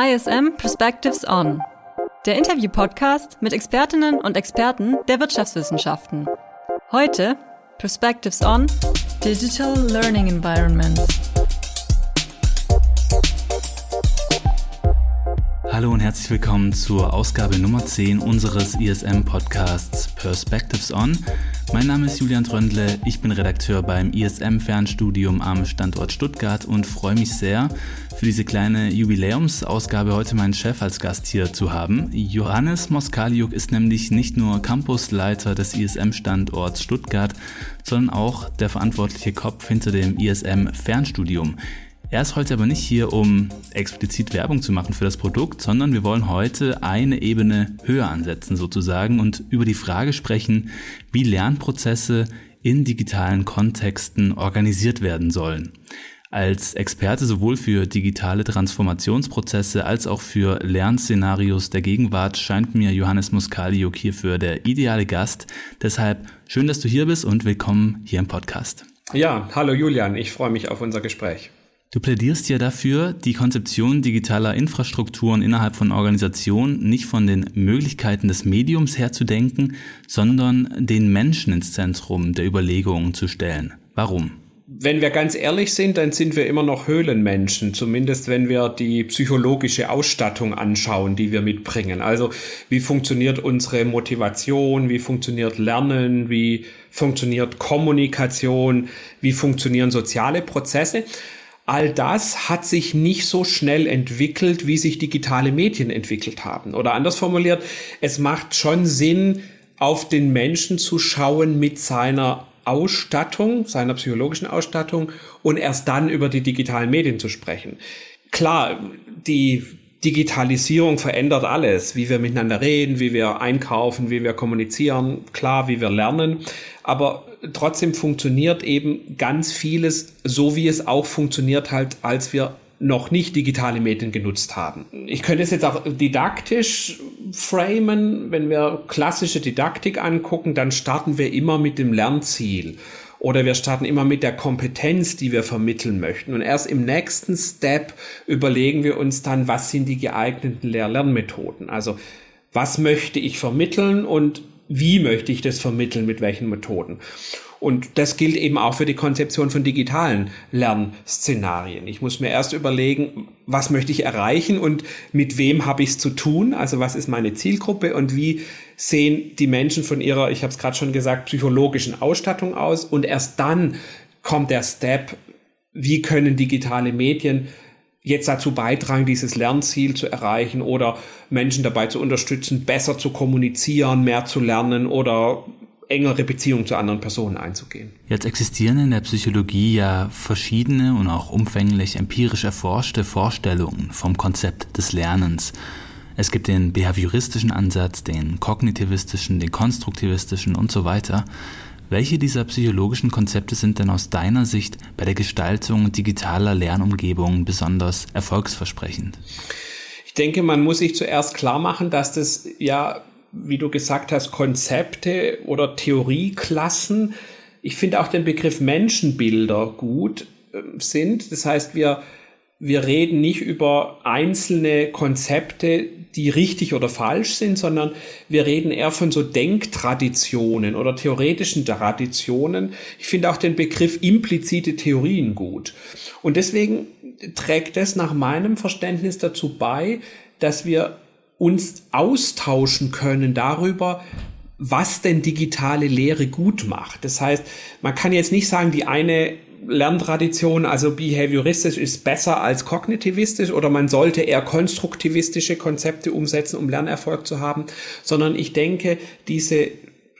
ISM Perspectives On, der Interview-Podcast mit Expertinnen und Experten der Wirtschaftswissenschaften. Heute Perspectives On Digital Learning Environments. Hallo und herzlich willkommen zur Ausgabe Nummer 10 unseres ISM-Podcasts Perspectives On. Mein Name ist Julian Tröndle, ich bin Redakteur beim ISM-Fernstudium am Standort Stuttgart und freue mich sehr, für diese kleine Jubiläumsausgabe heute meinen Chef als Gast hier zu haben. Johannes Moskaliuk ist nämlich nicht nur Campusleiter des ISM-Standorts Stuttgart, sondern auch der verantwortliche Kopf hinter dem ISM-Fernstudium. Er ist heute aber nicht hier, um explizit Werbung zu machen für das Produkt, sondern wir wollen heute eine Ebene höher ansetzen sozusagen und über die Frage sprechen, wie Lernprozesse in digitalen Kontexten organisiert werden sollen. Als Experte sowohl für digitale Transformationsprozesse als auch für Lernszenarios der Gegenwart scheint mir Johannes Muskaliuk hierfür der ideale Gast. Deshalb schön, dass du hier bist und willkommen hier im Podcast. Ja, hallo Julian, ich freue mich auf unser Gespräch. Du plädierst ja dafür, die Konzeption digitaler Infrastrukturen innerhalb von Organisationen nicht von den Möglichkeiten des Mediums her zu denken, sondern den Menschen ins Zentrum der Überlegungen zu stellen. Warum? Wenn wir ganz ehrlich sind, dann sind wir immer noch Höhlenmenschen, zumindest wenn wir die psychologische Ausstattung anschauen, die wir mitbringen. Also wie funktioniert unsere Motivation, wie funktioniert Lernen, wie funktioniert Kommunikation, wie funktionieren soziale Prozesse all das hat sich nicht so schnell entwickelt, wie sich digitale Medien entwickelt haben. Oder anders formuliert, es macht schon Sinn, auf den Menschen zu schauen mit seiner Ausstattung, seiner psychologischen Ausstattung und erst dann über die digitalen Medien zu sprechen. Klar, die Digitalisierung verändert alles, wie wir miteinander reden, wie wir einkaufen, wie wir kommunizieren, klar, wie wir lernen. Aber trotzdem funktioniert eben ganz vieles so, wie es auch funktioniert halt, als wir noch nicht digitale Medien genutzt haben. Ich könnte es jetzt auch didaktisch framen. Wenn wir klassische Didaktik angucken, dann starten wir immer mit dem Lernziel oder wir starten immer mit der Kompetenz, die wir vermitteln möchten. Und erst im nächsten Step überlegen wir uns dann, was sind die geeigneten Lehr-Lernmethoden. Also was möchte ich vermitteln und wie möchte ich das vermitteln, mit welchen Methoden. Und das gilt eben auch für die Konzeption von digitalen Lernszenarien. Ich muss mir erst überlegen, was möchte ich erreichen und mit wem habe ich es zu tun, also was ist meine Zielgruppe und wie sehen die Menschen von ihrer, ich habe es gerade schon gesagt, psychologischen Ausstattung aus. Und erst dann kommt der Step, wie können digitale Medien jetzt dazu beitragen, dieses Lernziel zu erreichen oder Menschen dabei zu unterstützen, besser zu kommunizieren, mehr zu lernen oder engere Beziehungen zu anderen Personen einzugehen. Jetzt existieren in der Psychologie ja verschiedene und auch umfänglich empirisch erforschte Vorstellungen vom Konzept des Lernens. Es gibt den behavioristischen Ansatz, den kognitivistischen, den konstruktivistischen und so weiter. Welche dieser psychologischen Konzepte sind denn aus deiner Sicht bei der Gestaltung digitaler Lernumgebungen besonders erfolgsversprechend? Ich denke, man muss sich zuerst klar machen, dass das ja, wie du gesagt hast, Konzepte oder Theorieklassen, ich finde auch den Begriff Menschenbilder gut äh, sind. Das heißt, wir wir reden nicht über einzelne Konzepte, die richtig oder falsch sind, sondern wir reden eher von so Denktraditionen oder theoretischen Traditionen. Ich finde auch den Begriff implizite Theorien gut. Und deswegen trägt es nach meinem Verständnis dazu bei, dass wir uns austauschen können darüber, was denn digitale Lehre gut macht. Das heißt, man kann jetzt nicht sagen, die eine Lerntradition, also behavioristisch ist besser als kognitivistisch oder man sollte eher konstruktivistische Konzepte umsetzen, um Lernerfolg zu haben, sondern ich denke, diese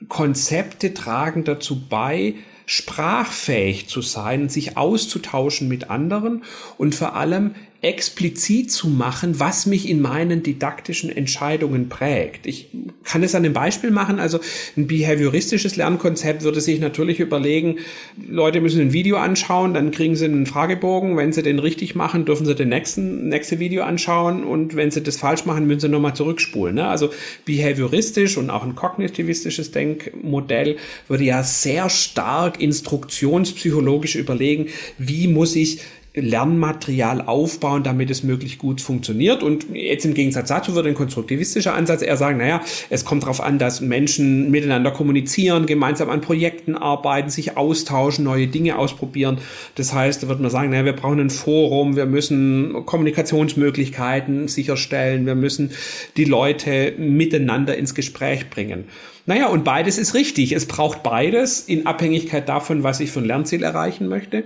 Konzepte tragen dazu bei, sprachfähig zu sein, sich auszutauschen mit anderen und vor allem explizit zu machen, was mich in meinen didaktischen Entscheidungen prägt. Ich kann es an einem Beispiel machen. Also ein behavioristisches Lernkonzept würde sich natürlich überlegen, Leute müssen ein Video anschauen, dann kriegen sie einen Fragebogen. Wenn sie den richtig machen, dürfen sie den nächsten, nächste Video anschauen und wenn sie das falsch machen, müssen sie nochmal zurückspulen. Ne? Also behavioristisch und auch ein kognitivistisches Denkmodell würde ja sehr stark instruktionspsychologisch überlegen, wie muss ich Lernmaterial aufbauen, damit es möglichst gut funktioniert. Und jetzt im Gegensatz dazu würde ein konstruktivistischer Ansatz eher sagen, naja, es kommt darauf an, dass Menschen miteinander kommunizieren, gemeinsam an Projekten arbeiten, sich austauschen, neue Dinge ausprobieren. Das heißt, da würde man sagen, naja, wir brauchen ein Forum, wir müssen Kommunikationsmöglichkeiten sicherstellen, wir müssen die Leute miteinander ins Gespräch bringen. Naja, und beides ist richtig. Es braucht beides in Abhängigkeit davon, was ich für ein Lernziel erreichen möchte.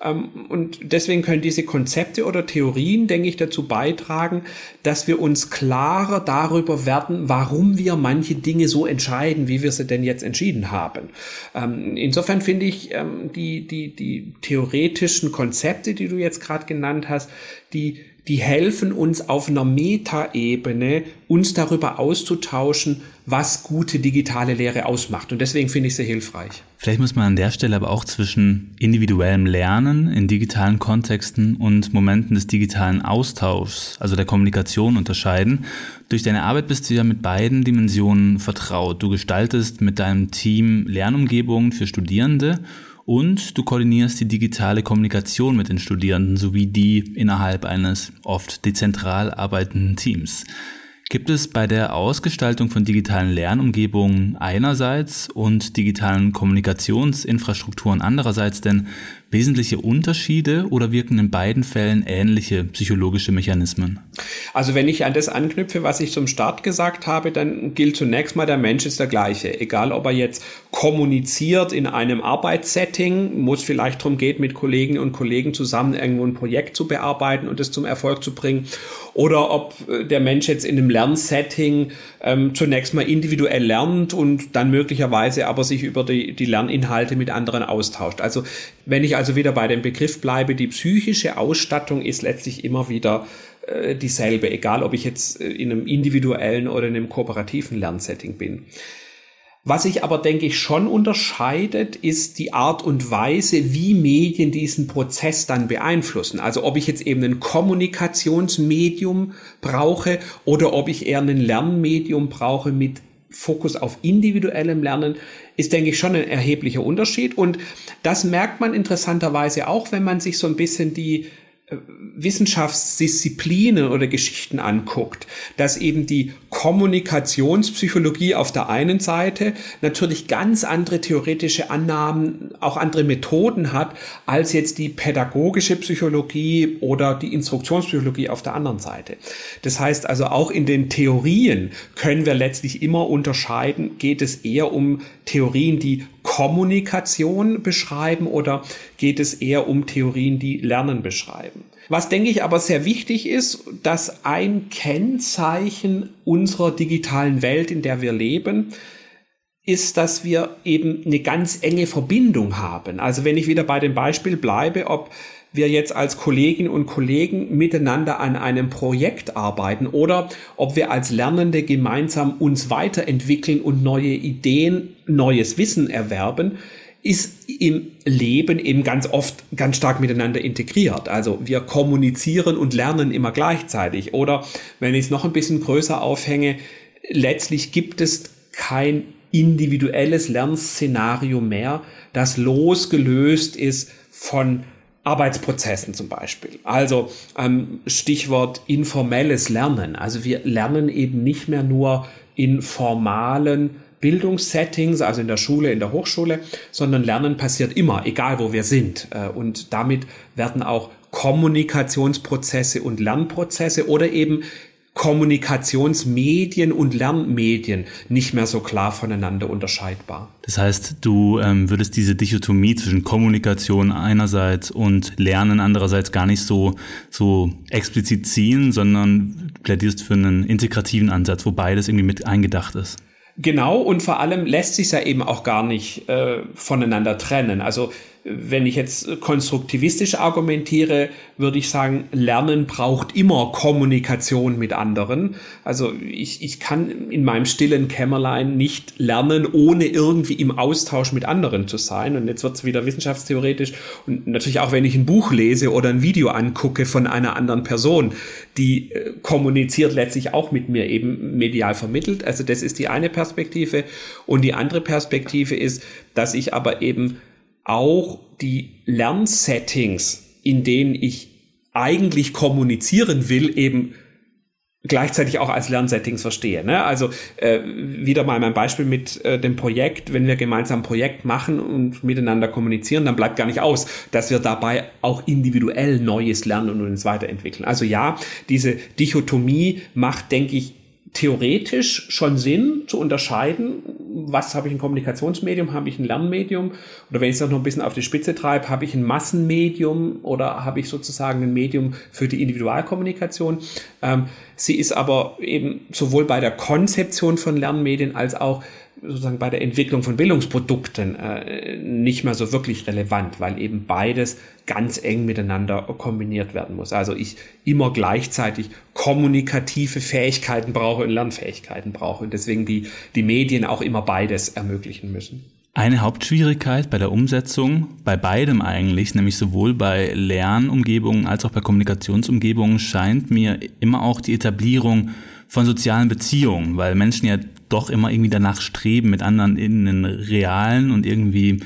Ähm, und deswegen können diese Konzepte oder Theorien, denke ich, dazu beitragen, dass wir uns klarer darüber werden, warum wir manche Dinge so entscheiden, wie wir sie denn jetzt entschieden haben. Ähm, insofern finde ich ähm, die, die, die theoretischen Konzepte, die du jetzt gerade genannt hast, die die helfen uns auf einer Metaebene, uns darüber auszutauschen, was gute digitale Lehre ausmacht. Und deswegen finde ich sie hilfreich. Vielleicht muss man an der Stelle aber auch zwischen individuellem Lernen in digitalen Kontexten und Momenten des digitalen Austauschs, also der Kommunikation unterscheiden. Durch deine Arbeit bist du ja mit beiden Dimensionen vertraut. Du gestaltest mit deinem Team Lernumgebungen für Studierende und du koordinierst die digitale Kommunikation mit den Studierenden sowie die innerhalb eines oft dezentral arbeitenden Teams. Gibt es bei der Ausgestaltung von digitalen Lernumgebungen einerseits und digitalen Kommunikationsinfrastrukturen andererseits denn wesentliche Unterschiede oder wirken in beiden Fällen ähnliche psychologische Mechanismen? Also wenn ich an das anknüpfe, was ich zum Start gesagt habe, dann gilt zunächst mal, der Mensch ist der gleiche. Egal, ob er jetzt kommuniziert in einem Arbeitssetting, wo es vielleicht darum geht, mit Kollegen und Kollegen zusammen irgendwo ein Projekt zu bearbeiten und es zum Erfolg zu bringen, oder ob äh, der Mensch jetzt in einem Lernsetting ähm, zunächst mal individuell lernt und dann möglicherweise aber sich über die, die Lerninhalte mit anderen austauscht. Also wenn ich also wieder bei dem Begriff bleibe, die psychische Ausstattung ist letztlich immer wieder äh, dieselbe, egal ob ich jetzt äh, in einem individuellen oder in einem kooperativen Lernsetting bin. Was sich aber, denke ich, schon unterscheidet, ist die Art und Weise, wie Medien diesen Prozess dann beeinflussen. Also ob ich jetzt eben ein Kommunikationsmedium brauche oder ob ich eher ein Lernmedium brauche mit Fokus auf individuellem Lernen, ist, denke ich, schon ein erheblicher Unterschied. Und das merkt man interessanterweise auch, wenn man sich so ein bisschen die Wissenschaftsdisziplinen oder Geschichten anguckt, dass eben die Kommunikationspsychologie auf der einen Seite natürlich ganz andere theoretische Annahmen, auch andere Methoden hat, als jetzt die pädagogische Psychologie oder die Instruktionspsychologie auf der anderen Seite. Das heißt also auch in den Theorien können wir letztlich immer unterscheiden, geht es eher um Theorien, die Kommunikation beschreiben oder geht es eher um Theorien, die Lernen beschreiben? Was denke ich aber sehr wichtig ist, dass ein Kennzeichen unserer digitalen Welt, in der wir leben, ist, dass wir eben eine ganz enge Verbindung haben. Also wenn ich wieder bei dem Beispiel bleibe, ob wir jetzt als Kolleginnen und Kollegen miteinander an einem Projekt arbeiten oder ob wir als Lernende gemeinsam uns weiterentwickeln und neue Ideen, neues Wissen erwerben, ist im Leben eben ganz oft ganz stark miteinander integriert. Also wir kommunizieren und lernen immer gleichzeitig. Oder wenn ich es noch ein bisschen größer aufhänge, letztlich gibt es kein individuelles Lernszenario mehr, das losgelöst ist von Arbeitsprozessen zum Beispiel. Also ähm, Stichwort informelles Lernen. Also wir lernen eben nicht mehr nur in formalen Bildungssettings, also in der Schule, in der Hochschule, sondern Lernen passiert immer, egal wo wir sind. Äh, und damit werden auch Kommunikationsprozesse und Lernprozesse oder eben Kommunikationsmedien und Lernmedien nicht mehr so klar voneinander unterscheidbar. Das heißt, du ähm, würdest diese Dichotomie zwischen Kommunikation einerseits und Lernen andererseits gar nicht so, so explizit ziehen, sondern plädierst für einen integrativen Ansatz, wo beides irgendwie mit eingedacht ist. Genau, und vor allem lässt sich ja eben auch gar nicht äh, voneinander trennen. Also wenn ich jetzt konstruktivistisch argumentiere, würde ich sagen, Lernen braucht immer Kommunikation mit anderen. Also ich, ich kann in meinem stillen Kämmerlein nicht lernen, ohne irgendwie im Austausch mit anderen zu sein. Und jetzt wird es wieder wissenschaftstheoretisch. Und natürlich auch, wenn ich ein Buch lese oder ein Video angucke von einer anderen Person, die äh, kommuniziert letztlich auch mit mir eben medial vermittelt. Also das ist die eine Perspektive. Und die andere Perspektive ist, dass ich aber eben auch die Lernsettings in denen ich eigentlich kommunizieren will, eben gleichzeitig auch als Lernsettings verstehe. Ne? Also äh, wieder mal mein Beispiel mit äh, dem Projekt, wenn wir gemeinsam ein Projekt machen und miteinander kommunizieren, dann bleibt gar nicht aus, dass wir dabei auch individuell Neues lernen und uns weiterentwickeln. Also ja, diese Dichotomie macht, denke ich, theoretisch schon Sinn zu unterscheiden, was habe ich ein Kommunikationsmedium, habe ich ein Lernmedium oder wenn ich es noch ein bisschen auf die Spitze treibe, habe ich ein Massenmedium oder habe ich sozusagen ein Medium für die Individualkommunikation. Ähm, sie ist aber eben sowohl bei der Konzeption von Lernmedien als auch sozusagen bei der Entwicklung von Bildungsprodukten äh, nicht mehr so wirklich relevant, weil eben beides ganz eng miteinander kombiniert werden muss. Also ich immer gleichzeitig kommunikative Fähigkeiten brauche und Lernfähigkeiten brauche und deswegen die, die Medien auch immer beides ermöglichen müssen. Eine Hauptschwierigkeit bei der Umsetzung, bei beidem eigentlich, nämlich sowohl bei Lernumgebungen als auch bei Kommunikationsumgebungen, scheint mir immer auch die Etablierung von sozialen Beziehungen, weil Menschen ja doch immer irgendwie danach streben, mit anderen in einen realen und irgendwie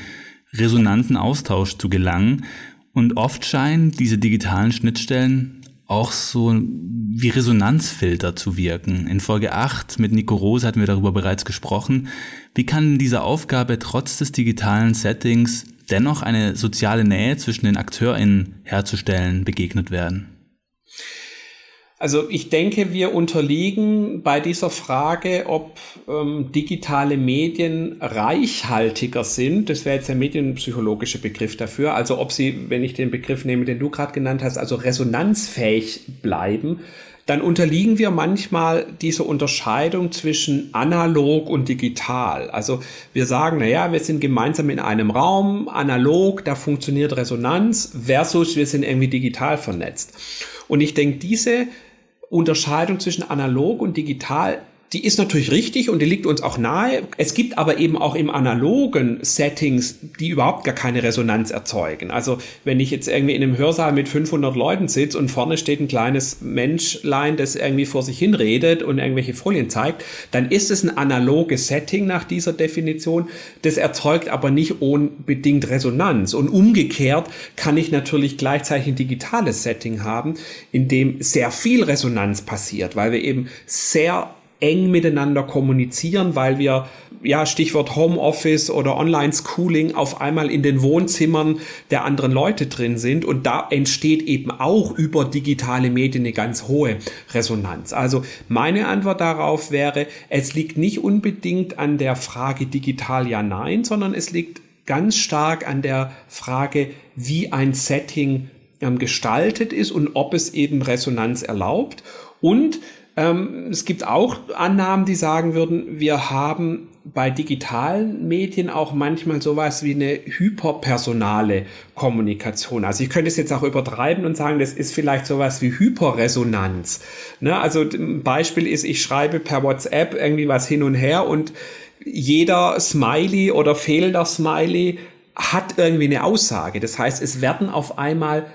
resonanten Austausch zu gelangen. Und oft scheinen diese digitalen Schnittstellen auch so wie Resonanzfilter zu wirken. In Folge 8 mit Nico Rose hatten wir darüber bereits gesprochen. Wie kann diese Aufgabe trotz des digitalen Settings dennoch eine soziale Nähe zwischen den AkteurInnen herzustellen begegnet werden? Also ich denke, wir unterliegen bei dieser Frage, ob ähm, digitale Medien reichhaltiger sind. Das wäre jetzt der medienpsychologische Begriff dafür. Also ob sie, wenn ich den Begriff nehme, den du gerade genannt hast, also resonanzfähig bleiben. Dann unterliegen wir manchmal dieser Unterscheidung zwischen analog und digital. Also wir sagen, na ja, wir sind gemeinsam in einem Raum, analog, da funktioniert Resonanz, versus wir sind irgendwie digital vernetzt. Und ich denke, diese Unterscheidung zwischen analog und digital die ist natürlich richtig und die liegt uns auch nahe. Es gibt aber eben auch im analogen Settings, die überhaupt gar keine Resonanz erzeugen. Also wenn ich jetzt irgendwie in einem Hörsaal mit 500 Leuten sitze und vorne steht ein kleines Menschlein, das irgendwie vor sich hin redet und irgendwelche Folien zeigt, dann ist es ein analoges Setting nach dieser Definition. Das erzeugt aber nicht unbedingt Resonanz. Und umgekehrt kann ich natürlich gleichzeitig ein digitales Setting haben, in dem sehr viel Resonanz passiert, weil wir eben sehr eng miteinander kommunizieren, weil wir, ja, Stichwort Homeoffice oder Online-Schooling auf einmal in den Wohnzimmern der anderen Leute drin sind und da entsteht eben auch über digitale Medien eine ganz hohe Resonanz. Also meine Antwort darauf wäre, es liegt nicht unbedingt an der Frage digital ja nein, sondern es liegt ganz stark an der Frage, wie ein Setting ähm, gestaltet ist und ob es eben Resonanz erlaubt und ähm, es gibt auch Annahmen, die sagen würden, wir haben bei digitalen Medien auch manchmal sowas wie eine hyperpersonale Kommunikation. Also ich könnte es jetzt auch übertreiben und sagen, das ist vielleicht sowas wie Hyperresonanz. Ne? Also ein Beispiel ist, ich schreibe per WhatsApp irgendwie was hin und her und jeder Smiley oder fehlender Smiley hat irgendwie eine Aussage. Das heißt, es werden auf einmal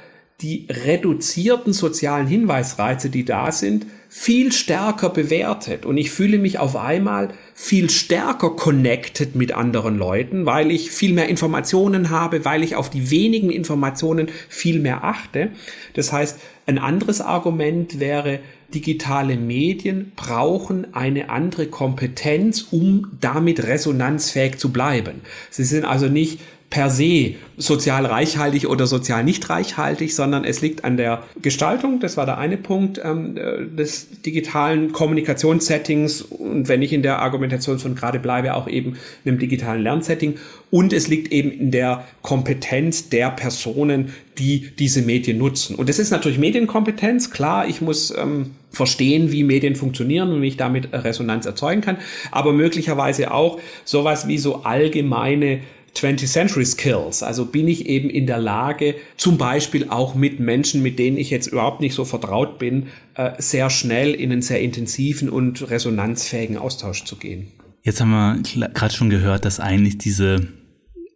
die reduzierten sozialen Hinweisreize, die da sind, viel stärker bewertet und ich fühle mich auf einmal viel stärker connected mit anderen Leuten, weil ich viel mehr Informationen habe, weil ich auf die wenigen Informationen viel mehr achte. Das heißt, ein anderes Argument wäre, digitale Medien brauchen eine andere Kompetenz, um damit resonanzfähig zu bleiben. Sie sind also nicht per se sozial reichhaltig oder sozial nicht reichhaltig, sondern es liegt an der Gestaltung, das war der eine Punkt, ähm, äh, des digitalen Kommunikationssettings. Und wenn ich in der Argumentation von gerade bleibe, auch eben einem digitalen Lernsetting. Und es liegt eben in der Kompetenz der Personen, die diese Medien nutzen. Und das ist natürlich Medienkompetenz, klar, ich muss ähm, verstehen, wie Medien funktionieren und wie ich damit Resonanz erzeugen kann, aber möglicherweise auch sowas wie so allgemeine 20th Century Skills. Also bin ich eben in der Lage, zum Beispiel auch mit Menschen, mit denen ich jetzt überhaupt nicht so vertraut bin, äh, sehr schnell in einen sehr intensiven und resonanzfähigen Austausch zu gehen. Jetzt haben wir gerade schon gehört, dass eigentlich diese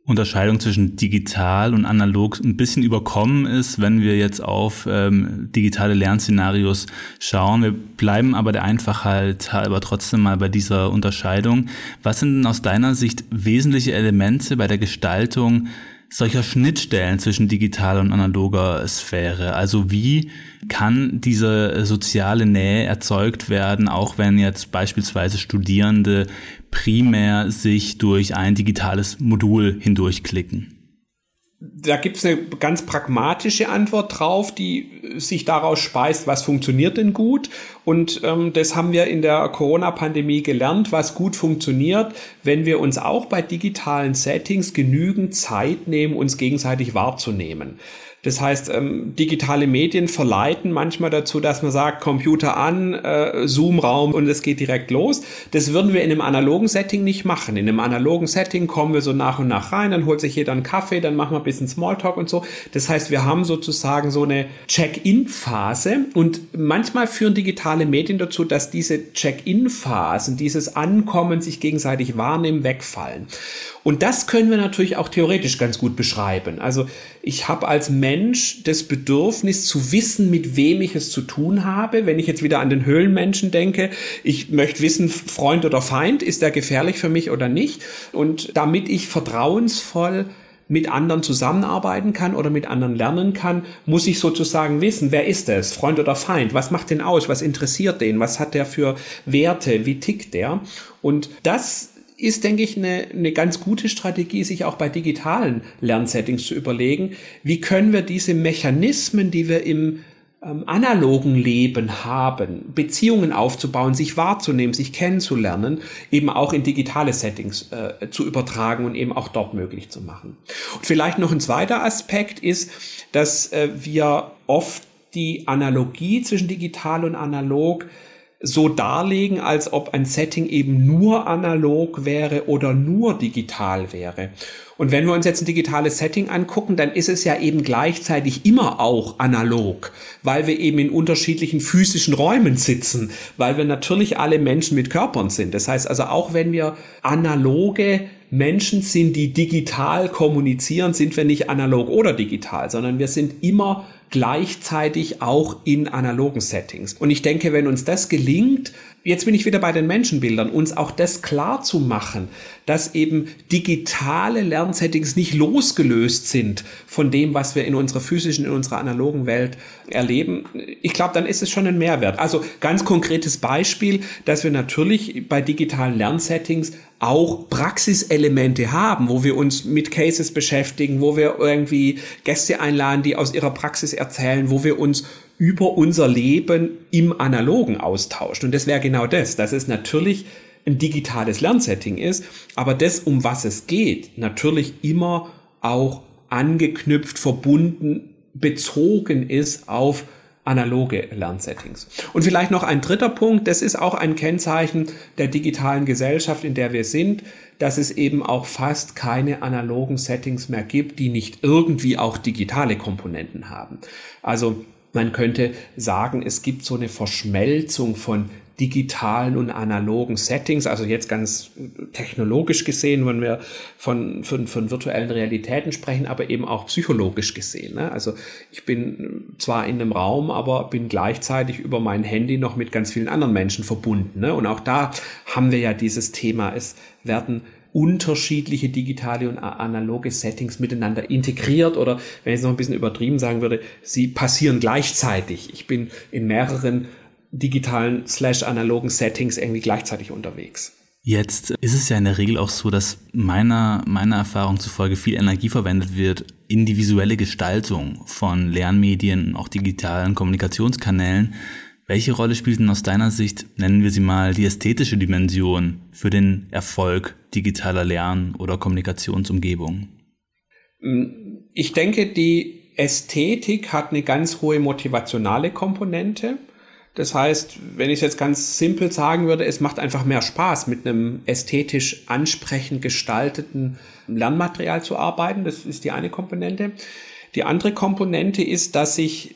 Unterscheidung zwischen digital und analog ein bisschen überkommen ist, wenn wir jetzt auf ähm, digitale Lernszenarios schauen. Wir bleiben aber der Einfachheit halber trotzdem mal bei dieser Unterscheidung. Was sind denn aus deiner Sicht wesentliche Elemente bei der Gestaltung solcher Schnittstellen zwischen digitaler und analoger Sphäre? Also wie kann diese soziale Nähe erzeugt werden, auch wenn jetzt beispielsweise Studierende primär sich durch ein digitales Modul hindurchklicken? da gibt es eine ganz pragmatische Antwort drauf, die sich daraus speist, was funktioniert denn gut. Und ähm, das haben wir in der Corona-Pandemie gelernt, was gut funktioniert, wenn wir uns auch bei digitalen Settings genügend Zeit nehmen, uns gegenseitig wahrzunehmen. Das heißt, ähm, digitale Medien verleiten manchmal dazu, dass man sagt, Computer an, äh, Zoom-Raum und es geht direkt los. Das würden wir in einem analogen Setting nicht machen. In einem analogen Setting kommen wir so nach und nach rein, dann holt sich jeder einen Kaffee, dann machen wir ein bisschen Smalltalk und so. Das heißt, wir haben sozusagen so eine Check-in-Phase und manchmal führen digitale Medien dazu, dass diese Check-in-Phasen, dieses Ankommen, sich gegenseitig wahrnehmen, wegfallen. Und das können wir natürlich auch theoretisch ganz gut beschreiben. Also ich habe als Mensch das Bedürfnis zu wissen, mit wem ich es zu tun habe. Wenn ich jetzt wieder an den Höhlenmenschen denke, ich möchte wissen, Freund oder Feind, ist er gefährlich für mich oder nicht? Und damit ich vertrauensvoll mit anderen zusammenarbeiten kann oder mit anderen lernen kann, muss ich sozusagen wissen, wer ist es, Freund oder Feind, was macht den aus, was interessiert den, was hat der für Werte, wie tickt der? Und das ist, denke ich, eine, eine ganz gute Strategie, sich auch bei digitalen Lernsettings zu überlegen, wie können wir diese Mechanismen, die wir im ähm, analogen Leben haben, Beziehungen aufzubauen, sich wahrzunehmen, sich kennenzulernen, eben auch in digitale Settings äh, zu übertragen und eben auch dort möglich zu machen. Und vielleicht noch ein zweiter Aspekt ist, dass äh, wir oft die Analogie zwischen digital und analog so darlegen, als ob ein Setting eben nur analog wäre oder nur digital wäre. Und wenn wir uns jetzt ein digitales Setting angucken, dann ist es ja eben gleichzeitig immer auch analog, weil wir eben in unterschiedlichen physischen Räumen sitzen, weil wir natürlich alle Menschen mit Körpern sind. Das heißt also, auch wenn wir analoge Menschen sind, die digital kommunizieren, sind wir nicht analog oder digital, sondern wir sind immer gleichzeitig auch in analogen Settings. Und ich denke, wenn uns das gelingt, jetzt bin ich wieder bei den Menschenbildern, uns auch das klar zu machen, dass eben digitale Lernsettings nicht losgelöst sind von dem, was wir in unserer physischen, in unserer analogen Welt erleben. Ich glaube, dann ist es schon ein Mehrwert. Also ganz konkretes Beispiel, dass wir natürlich bei digitalen Lernsettings auch Praxiselemente haben, wo wir uns mit Cases beschäftigen, wo wir irgendwie Gäste einladen, die aus ihrer Praxis erzählen, wo wir uns über unser Leben im Analogen austauschen. Und das wäre genau das, dass es natürlich ein digitales Lernsetting ist, aber das, um was es geht, natürlich immer auch angeknüpft, verbunden, bezogen ist auf analoge Lernsettings. Und vielleicht noch ein dritter Punkt, das ist auch ein Kennzeichen der digitalen Gesellschaft, in der wir sind, dass es eben auch fast keine analogen Settings mehr gibt, die nicht irgendwie auch digitale Komponenten haben. Also man könnte sagen, es gibt so eine Verschmelzung von digitalen und analogen Settings, also jetzt ganz technologisch gesehen, wenn wir von, von, von virtuellen Realitäten sprechen, aber eben auch psychologisch gesehen. Ne? Also ich bin zwar in einem Raum, aber bin gleichzeitig über mein Handy noch mit ganz vielen anderen Menschen verbunden. Ne? Und auch da haben wir ja dieses Thema, es werden unterschiedliche digitale und analoge Settings miteinander integriert oder wenn ich es noch ein bisschen übertrieben sagen würde, sie passieren gleichzeitig. Ich bin in mehreren digitalen slash analogen Settings irgendwie gleichzeitig unterwegs. Jetzt ist es ja in der Regel auch so, dass meiner, meiner Erfahrung zufolge viel Energie verwendet wird in die visuelle Gestaltung von Lernmedien, auch digitalen Kommunikationskanälen. Welche Rolle spielt denn aus deiner Sicht, nennen wir sie mal, die ästhetische Dimension für den Erfolg digitaler Lern- oder Kommunikationsumgebung? Ich denke, die Ästhetik hat eine ganz hohe motivationale Komponente. Das heißt, wenn ich es jetzt ganz simpel sagen würde, es macht einfach mehr Spaß, mit einem ästhetisch ansprechend gestalteten Lernmaterial zu arbeiten. Das ist die eine Komponente. Die andere Komponente ist, dass ich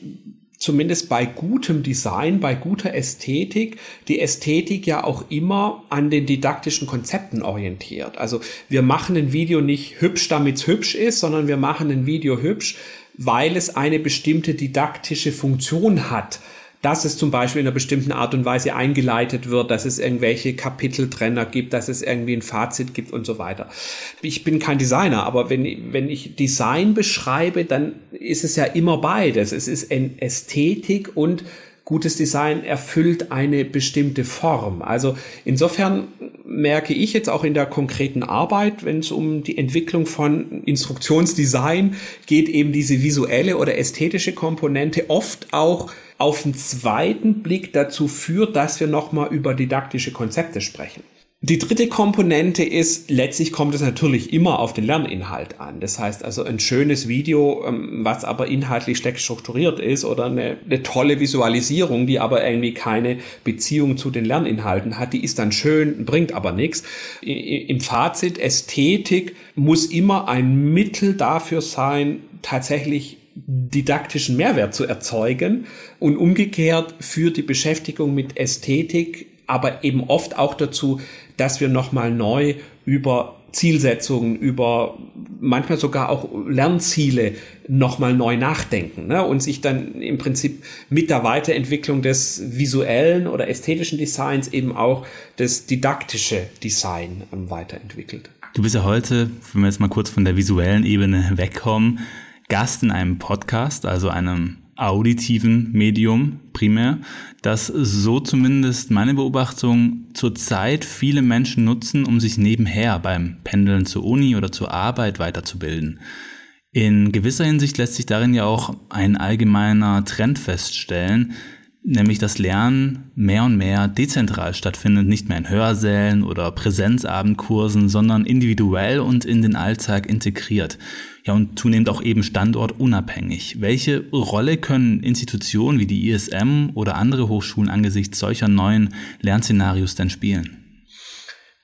zumindest bei gutem Design, bei guter Ästhetik, die Ästhetik ja auch immer an den didaktischen Konzepten orientiert. Also wir machen ein Video nicht hübsch, damit es hübsch ist, sondern wir machen ein Video hübsch, weil es eine bestimmte didaktische Funktion hat dass es zum Beispiel in einer bestimmten Art und Weise eingeleitet wird, dass es irgendwelche Kapiteltrenner gibt, dass es irgendwie ein Fazit gibt und so weiter. Ich bin kein Designer, aber wenn, wenn ich Design beschreibe, dann ist es ja immer beides. Es ist Ästhetik und gutes Design erfüllt eine bestimmte Form. Also insofern merke ich jetzt auch in der konkreten Arbeit, wenn es um die Entwicklung von Instruktionsdesign geht, eben diese visuelle oder ästhetische Komponente oft auch auf den zweiten Blick dazu führt, dass wir nochmal über didaktische Konzepte sprechen. Die dritte Komponente ist, letztlich kommt es natürlich immer auf den Lerninhalt an. Das heißt also ein schönes Video, ähm, was aber inhaltlich schlecht strukturiert ist oder eine, eine, tolle Visualisierung, die aber irgendwie keine Beziehung zu den Lerninhalten hat, die ist dann schön, bringt aber nichts. Im Fazit, Ästhetik muss immer ein Mittel dafür sein, tatsächlich didaktischen Mehrwert zu erzeugen und umgekehrt führt die Beschäftigung mit Ästhetik aber eben oft auch dazu, dass wir nochmal neu über Zielsetzungen, über manchmal sogar auch Lernziele nochmal neu nachdenken ne? und sich dann im Prinzip mit der Weiterentwicklung des visuellen oder ästhetischen Designs eben auch das didaktische Design ähm, weiterentwickelt. Du bist ja heute, wenn wir jetzt mal kurz von der visuellen Ebene wegkommen, Gast in einem Podcast, also einem auditiven Medium primär, das so zumindest meine Beobachtung zurzeit viele Menschen nutzen, um sich nebenher beim Pendeln zur Uni oder zur Arbeit weiterzubilden. In gewisser Hinsicht lässt sich darin ja auch ein allgemeiner Trend feststellen, nämlich dass Lernen mehr und mehr dezentral stattfindet, nicht mehr in Hörsälen oder Präsenzabendkursen, sondern individuell und in den Alltag integriert. Ja, und zunehmend auch eben standortunabhängig. Welche Rolle können Institutionen wie die ISM oder andere Hochschulen angesichts solcher neuen Lernszenarios denn spielen?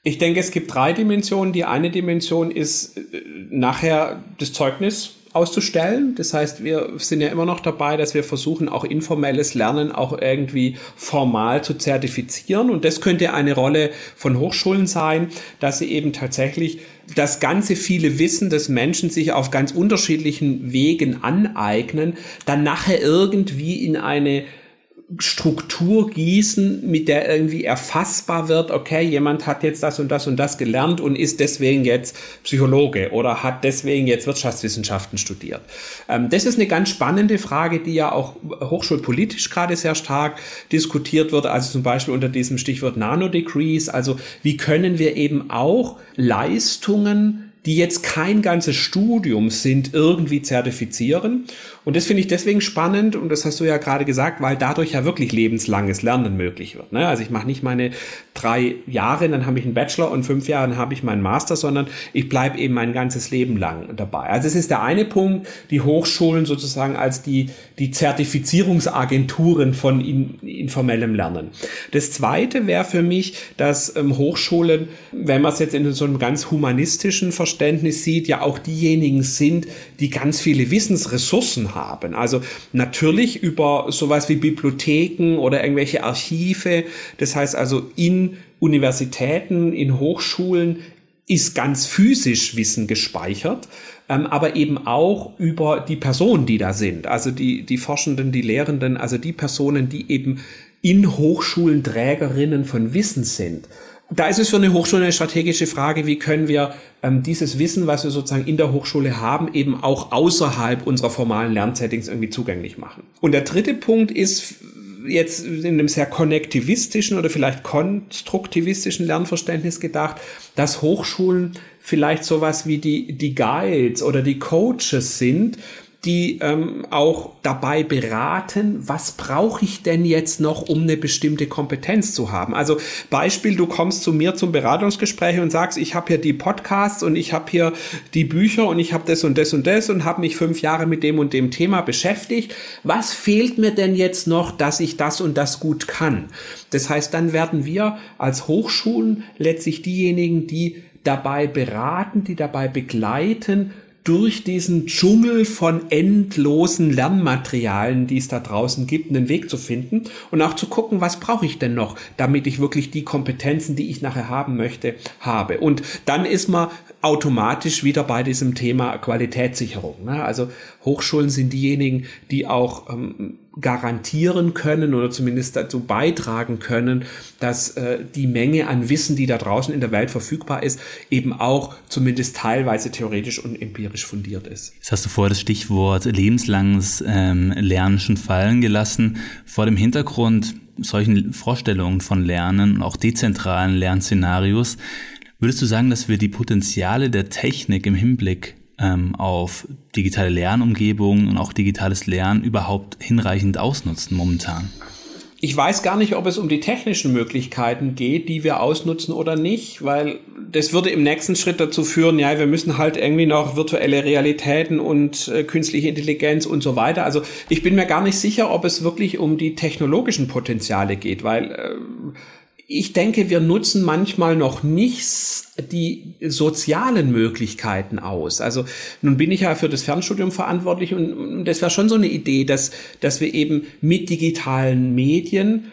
Ich denke, es gibt drei Dimensionen. Die eine Dimension ist äh, nachher das Zeugnis auszustellen. Das heißt, wir sind ja immer noch dabei, dass wir versuchen, auch informelles Lernen auch irgendwie formal zu zertifizieren. Und das könnte eine Rolle von Hochschulen sein, dass sie eben tatsächlich das ganze viele Wissen des Menschen sich auf ganz unterschiedlichen Wegen aneignen, dann nachher irgendwie in eine Struktur gießen, mit der irgendwie erfassbar wird, okay, jemand hat jetzt das und das und das gelernt und ist deswegen jetzt Psychologe oder hat deswegen jetzt Wirtschaftswissenschaften studiert. Ähm, das ist eine ganz spannende Frage, die ja auch hochschulpolitisch gerade sehr stark diskutiert wird, also zum Beispiel unter diesem Stichwort Nanodegrees, also wie können wir eben auch Leistungen die jetzt kein ganzes Studium sind, irgendwie zertifizieren. Und das finde ich deswegen spannend, und das hast du ja gerade gesagt, weil dadurch ja wirklich lebenslanges Lernen möglich wird. Ne? Also ich mache nicht meine drei Jahre, dann habe ich einen Bachelor und fünf Jahre, dann habe ich meinen Master, sondern ich bleibe eben mein ganzes Leben lang dabei. Also es ist der eine Punkt, die Hochschulen sozusagen als die, die Zertifizierungsagenturen von in, informellem Lernen. Das zweite wäre für mich, dass ähm, Hochschulen, wenn man es jetzt in so einem ganz humanistischen Verständnis sieht, ja auch diejenigen sind, die ganz viele Wissensressourcen haben. Also natürlich über sowas wie Bibliotheken oder irgendwelche Archive. Das heißt also in Universitäten, in Hochschulen ist ganz physisch Wissen gespeichert, ähm, aber eben auch über die Personen, die da sind. Also die, die Forschenden, die Lehrenden, also die Personen, die eben in Hochschulen Trägerinnen von Wissen sind da ist es für eine Hochschule eine strategische Frage, wie können wir ähm, dieses Wissen, was wir sozusagen in der Hochschule haben, eben auch außerhalb unserer formalen Lernsettings irgendwie zugänglich machen. Und der dritte Punkt ist jetzt in einem sehr konnektivistischen oder vielleicht konstruktivistischen Lernverständnis gedacht, dass Hochschulen vielleicht sowas wie die, die Guides oder die Coaches sind, die ähm, auch dabei beraten, was brauche ich denn jetzt noch, um eine bestimmte Kompetenz zu haben. Also Beispiel, du kommst zu mir zum Beratungsgespräch und sagst, ich habe hier die Podcasts und ich habe hier die Bücher und ich habe das und das und das und habe mich fünf Jahre mit dem und dem Thema beschäftigt. Was fehlt mir denn jetzt noch, dass ich das und das gut kann? Das heißt, dann werden wir als Hochschulen letztlich diejenigen, die dabei beraten, die dabei begleiten, durch diesen Dschungel von endlosen Lernmaterialien, die es da draußen gibt, einen Weg zu finden und auch zu gucken, was brauche ich denn noch, damit ich wirklich die Kompetenzen, die ich nachher haben möchte, habe. Und dann ist man automatisch wieder bei diesem Thema Qualitätssicherung. Ne? Also Hochschulen sind diejenigen, die auch ähm, garantieren können oder zumindest dazu beitragen können, dass äh, die Menge an Wissen, die da draußen in der Welt verfügbar ist, eben auch zumindest teilweise theoretisch und empirisch fundiert ist. Jetzt hast du vorher das Stichwort lebenslanges ähm, Lernen schon fallen gelassen. Vor dem Hintergrund solchen Vorstellungen von Lernen und auch dezentralen Lernszenarios, würdest du sagen, dass wir die Potenziale der Technik im Hinblick ähm, auf digitale Lernumgebungen und auch digitales Lernen überhaupt hinreichend ausnutzen momentan? Ich weiß gar nicht, ob es um die technischen Möglichkeiten geht, die wir ausnutzen oder nicht, weil das würde im nächsten Schritt dazu führen, ja, wir müssen halt irgendwie noch virtuelle Realitäten und äh, künstliche Intelligenz und so weiter. Also ich bin mir gar nicht sicher, ob es wirklich um die technologischen Potenziale geht, weil äh, ich denke, wir nutzen manchmal noch nicht die sozialen Möglichkeiten aus. Also nun bin ich ja für das Fernstudium verantwortlich und das wäre schon so eine Idee, dass, dass wir eben mit digitalen Medien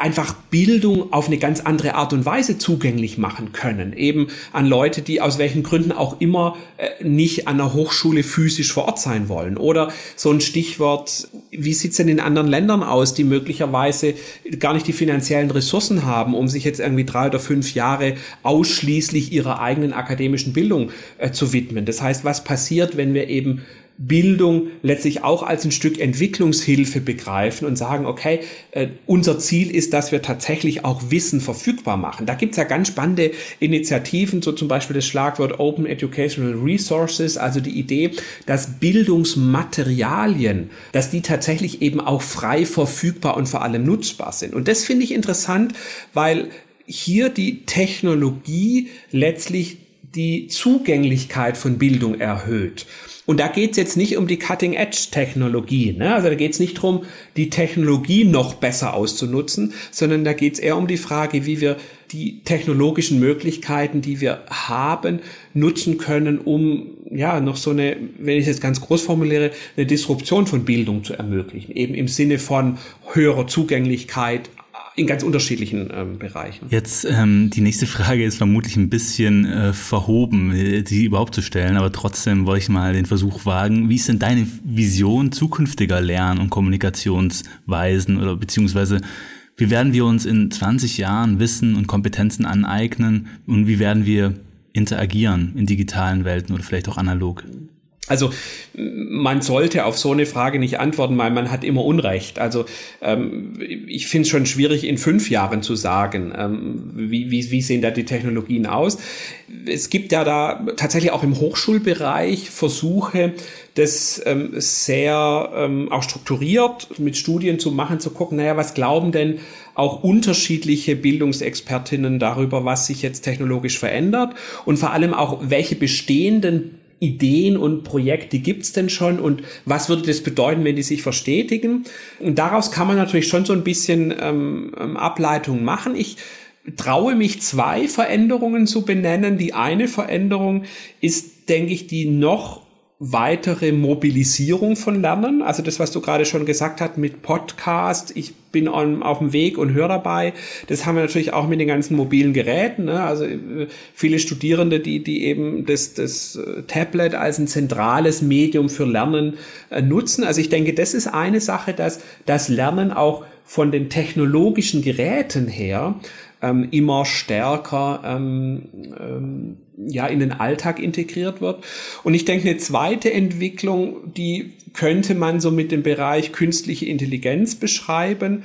einfach Bildung auf eine ganz andere Art und Weise zugänglich machen können. Eben an Leute, die aus welchen Gründen auch immer äh, nicht an der Hochschule physisch vor Ort sein wollen. Oder so ein Stichwort, wie sieht's denn in anderen Ländern aus, die möglicherweise gar nicht die finanziellen Ressourcen haben, um sich jetzt irgendwie drei oder fünf Jahre ausschließlich ihrer eigenen akademischen Bildung äh, zu widmen. Das heißt, was passiert, wenn wir eben Bildung letztlich auch als ein Stück Entwicklungshilfe begreifen und sagen, okay, äh, unser Ziel ist, dass wir tatsächlich auch Wissen verfügbar machen. Da gibt's ja ganz spannende Initiativen, so zum Beispiel das Schlagwort Open Educational Resources, also die Idee, dass Bildungsmaterialien, dass die tatsächlich eben auch frei verfügbar und vor allem nutzbar sind. Und das finde ich interessant, weil hier die Technologie letztlich die Zugänglichkeit von Bildung erhöht. Und da geht es jetzt nicht um die Cutting-Edge-Technologie. Ne? Also da geht es nicht darum, die Technologie noch besser auszunutzen, sondern da geht es eher um die Frage, wie wir die technologischen Möglichkeiten, die wir haben, nutzen können, um ja noch so eine, wenn ich es jetzt ganz groß formuliere, eine Disruption von Bildung zu ermöglichen. Eben im Sinne von höherer Zugänglichkeit, in ganz unterschiedlichen ähm, Bereichen. Jetzt ähm, die nächste Frage ist vermutlich ein bisschen äh, verhoben, äh, die überhaupt zu stellen, aber trotzdem wollte ich mal den Versuch wagen. Wie ist denn deine Vision zukünftiger Lern- und Kommunikationsweisen oder beziehungsweise wie werden wir uns in 20 Jahren Wissen und Kompetenzen aneignen und wie werden wir interagieren in digitalen Welten oder vielleicht auch analog? Also man sollte auf so eine Frage nicht antworten, weil man hat immer Unrecht. Also ähm, ich finde es schon schwierig, in fünf Jahren zu sagen, ähm, wie, wie, wie sehen da die Technologien aus. Es gibt ja da tatsächlich auch im Hochschulbereich Versuche, das ähm, sehr ähm, auch strukturiert mit Studien zu machen, zu gucken, naja, was glauben denn auch unterschiedliche Bildungsexpertinnen darüber, was sich jetzt technologisch verändert und vor allem auch, welche bestehenden Ideen und Projekte gibt's denn schon und was würde das bedeuten, wenn die sich verstetigen? Und daraus kann man natürlich schon so ein bisschen ähm, ähm Ableitung machen. Ich traue mich zwei Veränderungen zu benennen. Die eine Veränderung ist, denke ich, die noch weitere Mobilisierung von Lernen. Also das, was du gerade schon gesagt hast mit Podcast, ich bin on, auf dem Weg und höre dabei. Das haben wir natürlich auch mit den ganzen mobilen Geräten. Ne? Also äh, viele Studierende, die, die eben das, das äh, Tablet als ein zentrales Medium für Lernen äh, nutzen. Also ich denke, das ist eine Sache, dass das Lernen auch von den technologischen Geräten her ähm, immer stärker ähm, ähm, ja in den Alltag integriert wird. Und ich denke, eine zweite Entwicklung, die könnte man so mit dem Bereich künstliche Intelligenz beschreiben.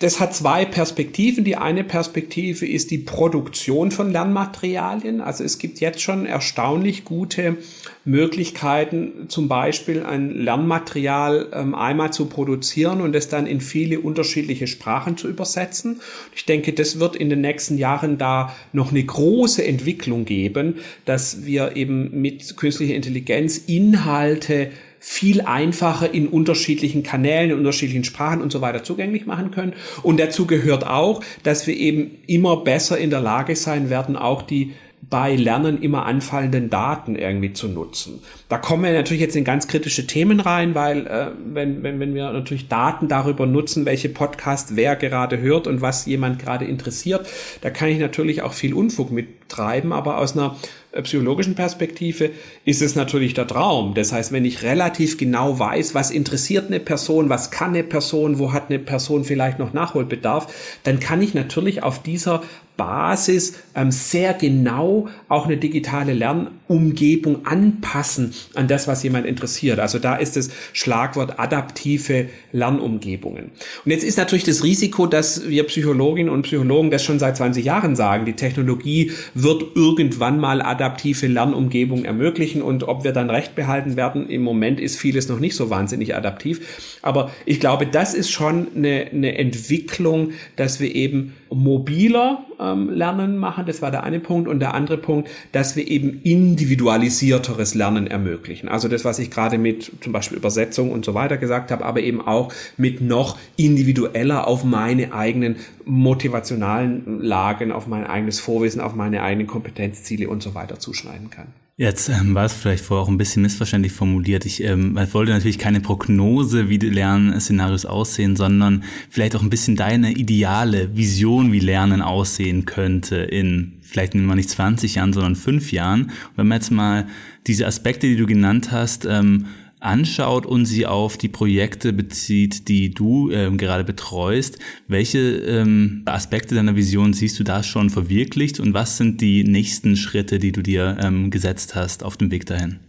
Das hat zwei Perspektiven. Die eine Perspektive ist die Produktion von Lernmaterialien. Also es gibt jetzt schon erstaunlich gute Möglichkeiten, zum Beispiel ein Lernmaterial ähm, einmal zu produzieren und es dann in viele unterschiedliche Sprachen zu übersetzen. Ich denke, das wird in den nächsten Jahren da noch eine große Entwicklung geben, dass wir eben mit künstlicher Intelligenz Inhalte viel einfacher in unterschiedlichen Kanälen, in unterschiedlichen Sprachen und so weiter zugänglich machen können. Und dazu gehört auch, dass wir eben immer besser in der Lage sein werden, auch die bei Lernen immer anfallenden Daten irgendwie zu nutzen. Da kommen wir natürlich jetzt in ganz kritische Themen rein, weil äh, wenn, wenn, wenn wir natürlich Daten darüber nutzen, welche Podcast wer gerade hört und was jemand gerade interessiert, da kann ich natürlich auch viel Unfug mittreiben, aber aus einer psychologischen Perspektive ist es natürlich der Traum. Das heißt, wenn ich relativ genau weiß, was interessiert eine Person, was kann eine Person, wo hat eine Person vielleicht noch Nachholbedarf, dann kann ich natürlich auf dieser Basis ähm, sehr genau auch eine digitale Lernumgebung anpassen an das, was jemand interessiert. Also da ist das Schlagwort adaptive Lernumgebungen. Und jetzt ist natürlich das Risiko, dass wir Psychologinnen und Psychologen das schon seit 20 Jahren sagen. Die Technologie wird irgendwann mal adaptive Lernumgebungen ermöglichen und ob wir dann recht behalten werden, im Moment ist vieles noch nicht so wahnsinnig adaptiv. Aber ich glaube, das ist schon eine, eine Entwicklung, dass wir eben mobiler ähm, Lernen machen. Das war der eine Punkt. Und der andere Punkt, dass wir eben individualisierteres Lernen ermöglichen. Also das, was ich gerade mit zum Beispiel Übersetzung und so weiter gesagt habe, aber eben auch mit noch individueller auf meine eigenen motivationalen Lagen, auf mein eigenes Vorwissen, auf meine eigenen Kompetenzziele und so weiter zuschneiden kann. Jetzt ähm, war es vielleicht vorher auch ein bisschen missverständlich formuliert. Ich ähm, wollte natürlich keine Prognose, wie Lernszenarios aussehen, sondern vielleicht auch ein bisschen deine ideale Vision, wie Lernen aussehen könnte in vielleicht mal nicht 20 Jahren, sondern fünf Jahren. Und wenn man jetzt mal diese Aspekte, die du genannt hast, ähm, anschaut und sie auf die Projekte bezieht, die du ähm, gerade betreust, welche ähm, Aspekte deiner Vision siehst du da schon verwirklicht und was sind die nächsten Schritte, die du dir ähm, gesetzt hast auf dem Weg dahin?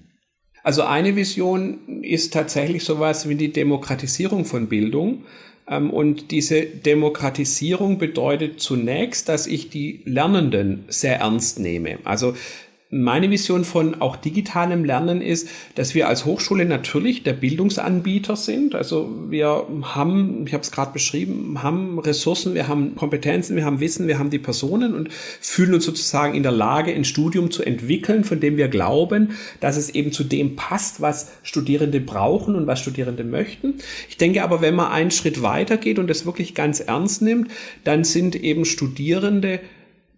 Also eine Vision ist tatsächlich sowas wie die Demokratisierung von Bildung. Ähm, und diese Demokratisierung bedeutet zunächst, dass ich die Lernenden sehr ernst nehme. Also meine Vision von auch digitalem Lernen ist, dass wir als Hochschule natürlich der Bildungsanbieter sind. Also wir haben, ich habe es gerade beschrieben, haben Ressourcen, wir haben Kompetenzen, wir haben Wissen, wir haben die Personen und fühlen uns sozusagen in der Lage, ein Studium zu entwickeln, von dem wir glauben, dass es eben zu dem passt, was Studierende brauchen und was Studierende möchten. Ich denke aber, wenn man einen Schritt weiter geht und das wirklich ganz ernst nimmt, dann sind eben Studierende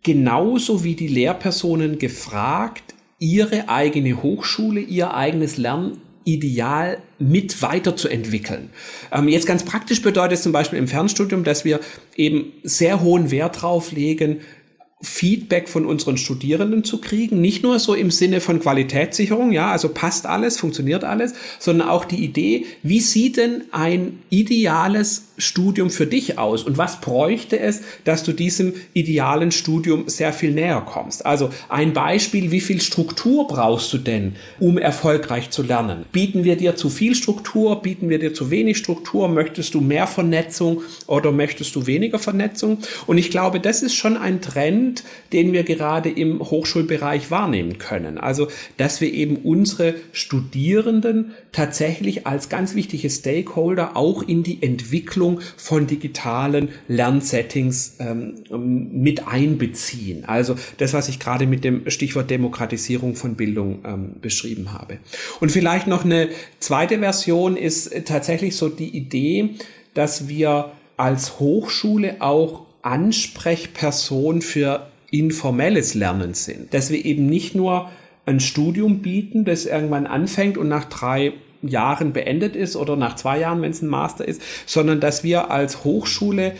genauso wie die Lehrpersonen gefragt, ihre eigene Hochschule, ihr eigenes Lernideal mit weiterzuentwickeln. Ähm, jetzt ganz praktisch bedeutet es zum Beispiel im Fernstudium, dass wir eben sehr hohen Wert drauf legen, Feedback von unseren Studierenden zu kriegen, nicht nur so im Sinne von Qualitätssicherung, ja, also passt alles, funktioniert alles, sondern auch die Idee, wie sieht denn ein ideales Studium für dich aus und was bräuchte es, dass du diesem idealen Studium sehr viel näher kommst? Also ein Beispiel, wie viel Struktur brauchst du denn, um erfolgreich zu lernen? Bieten wir dir zu viel Struktur, bieten wir dir zu wenig Struktur, möchtest du mehr Vernetzung oder möchtest du weniger Vernetzung? Und ich glaube, das ist schon ein Trend, den wir gerade im Hochschulbereich wahrnehmen können. Also, dass wir eben unsere Studierenden tatsächlich als ganz wichtige Stakeholder auch in die Entwicklung Entwicklung von digitalen Lernsettings ähm, mit einbeziehen. Also das, was ich gerade mit dem Stichwort Demokratisierung von Bildung ähm, beschrieben habe. Und vielleicht noch eine zweite Version ist tatsächlich so die Idee, dass wir als Hochschule auch Ansprechperson für informelles Lernen sind. Dass wir eben nicht nur ein Studium bieten, das irgendwann anfängt und nach drei Jahren beendet ist oder nach zwei Jahren, wenn es ein Master ist, sondern dass wir als Hochschule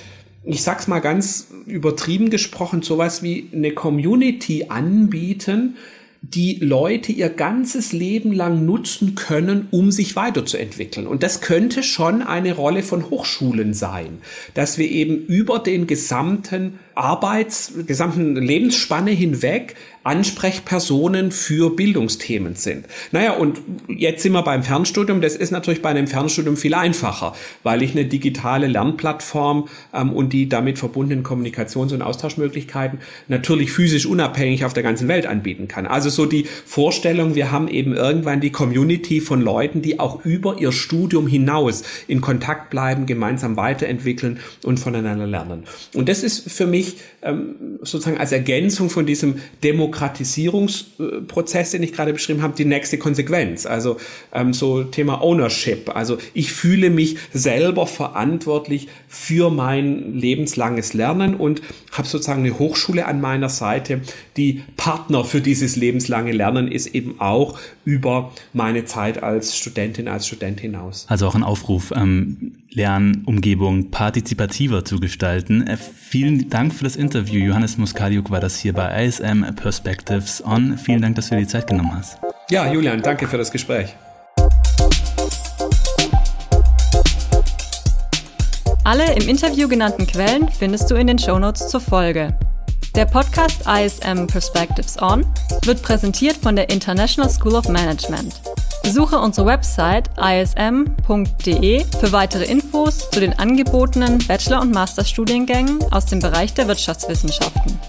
ich sag's mal ganz übertrieben gesprochen, sowas wie eine Community anbieten, die Leute ihr ganzes Leben lang nutzen können, um sich weiterzuentwickeln. Und das könnte schon eine Rolle von Hochschulen sein, dass wir eben über den gesamten Arbeits, gesamten Lebensspanne hinweg Ansprechpersonen für Bildungsthemen sind. Naja, und jetzt sind wir beim Fernstudium. Das ist natürlich bei einem Fernstudium viel einfacher, weil ich eine digitale Lernplattform ähm, und die damit verbundenen Kommunikations- und Austauschmöglichkeiten natürlich physisch unabhängig auf der ganzen Welt anbieten kann. Also so die Vorstellung, wir haben eben irgendwann die Community von Leuten, die auch über ihr Studium hinaus in Kontakt bleiben, gemeinsam weiterentwickeln und voneinander lernen. Und das ist für mich ähm, sozusagen als Ergänzung von diesem Demokratisierungsprozess, den ich gerade beschrieben habe, die nächste Konsequenz. Also ähm, so Thema Ownership. Also ich fühle mich selber verantwortlich für mein lebenslanges Lernen und habe sozusagen eine Hochschule an meiner Seite, die Partner für dieses lebenslange lebenslange Lernen ist eben auch über meine Zeit als Studentin, als Student hinaus. Also auch ein Aufruf, ähm, Lernumgebung partizipativer zu gestalten. Äh, vielen Dank für das Interview. Johannes Muskaliuk war das hier bei ISM Perspectives On. Vielen Dank, dass du dir die Zeit genommen hast. Ja, Julian, danke für das Gespräch. Alle im Interview genannten Quellen findest du in den Shownotes zur Folge. Der Podcast ISM Perspectives On wird präsentiert von der International School of Management. Besuche unsere Website ism.de für weitere Infos zu den angebotenen Bachelor- und Masterstudiengängen aus dem Bereich der Wirtschaftswissenschaften.